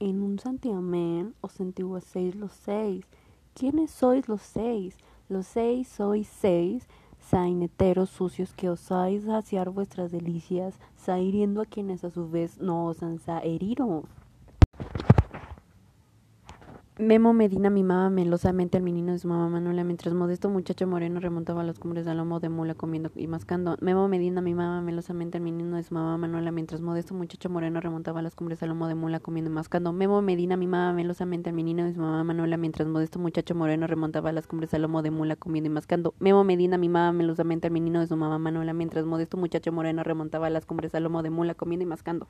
En un santiamén os sentiguaseis los seis. ¿Quiénes sois los seis? Los seis sois seis saineteros sucios que osáis saciar vuestras delicias, hiriendo a quienes a su vez no osan heriros. Memo Medina mimaba melosamente al menino de su mamá Manuela mientras modesto muchacho moreno remontaba las cumbres del lomo de mula comiendo y mascando. Memo Medina mimaba melosamente al menino de su mamá Manuela mientras modesto muchacho moreno remontaba las cumbres del lomo de mula comiendo y mascando. Memo Medina mimaba melosamente al menino de su mamá Manuela mientras modesto muchacho moreno remontaba las cumbres del lomo de mula comiendo y mascando. Memo Medina mimaba melosamente al menino de su mamá Manuela mientras modesto muchacho moreno remontaba las cumbres del lomo de mula comiendo y mascando.